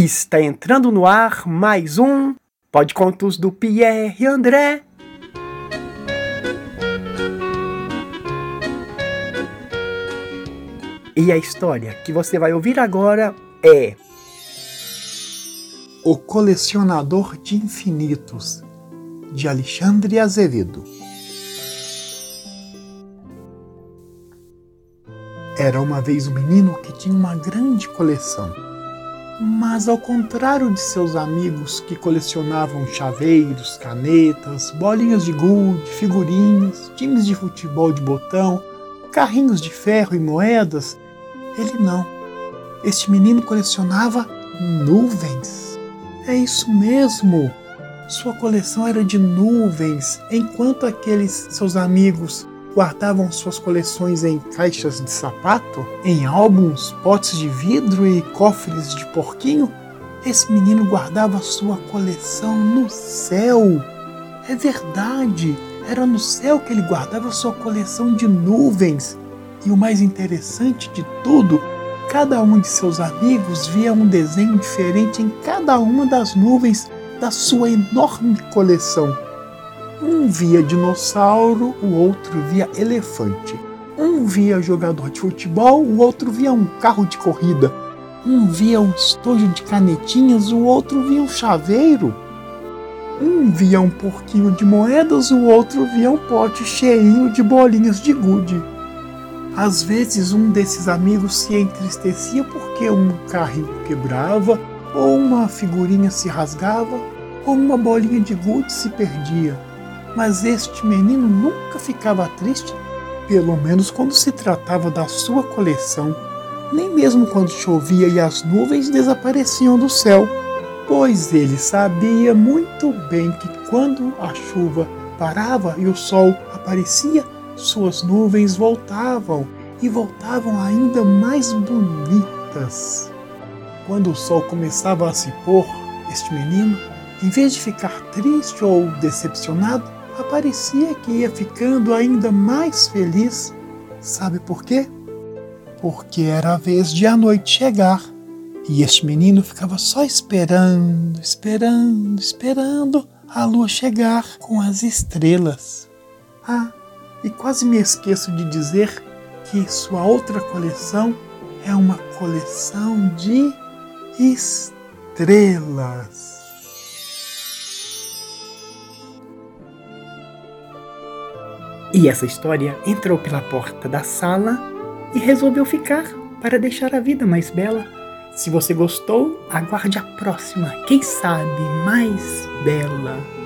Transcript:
Está entrando no ar mais um Pode Contos do Pierre André. E a história que você vai ouvir agora é O Colecionador de Infinitos, de Alexandre Azevedo. Era uma vez um menino que tinha uma grande coleção mas ao contrário de seus amigos que colecionavam chaveiros, canetas, bolinhas de gude, figurinhas, times de futebol de botão, carrinhos de ferro e moedas, ele não. Este menino colecionava nuvens. É isso mesmo! Sua coleção era de nuvens, enquanto aqueles seus amigos guardavam suas coleções em caixas de sapato, em álbuns, potes de vidro e cofres de porquinho, esse menino guardava sua coleção no céu. É verdade, era no céu que ele guardava sua coleção de nuvens. E o mais interessante de tudo, cada um de seus amigos via um desenho diferente em cada uma das nuvens da sua enorme coleção. Um via dinossauro, o outro via elefante. Um via jogador de futebol, o outro via um carro de corrida. Um via um estojo de canetinhas, o outro via um chaveiro. Um via um porquinho de moedas, o outro via um pote cheinho de bolinhas de gude. Às vezes um desses amigos se entristecia porque um carrinho quebrava, ou uma figurinha se rasgava, ou uma bolinha de gude se perdia. Mas este menino nunca ficava triste, pelo menos quando se tratava da sua coleção, nem mesmo quando chovia e as nuvens desapareciam do céu, pois ele sabia muito bem que quando a chuva parava e o sol aparecia, suas nuvens voltavam e voltavam ainda mais bonitas. Quando o sol começava a se pôr, este menino, em vez de ficar triste ou decepcionado, parecia que ia ficando ainda mais feliz. Sabe por quê? Porque era a vez de a noite chegar e este menino ficava só esperando, esperando, esperando a lua chegar com as estrelas. Ah, e quase me esqueço de dizer que sua outra coleção é uma coleção de estrelas. E essa história entrou pela porta da sala e resolveu ficar para deixar a vida mais bela. Se você gostou, aguarde a próxima, quem sabe mais bela.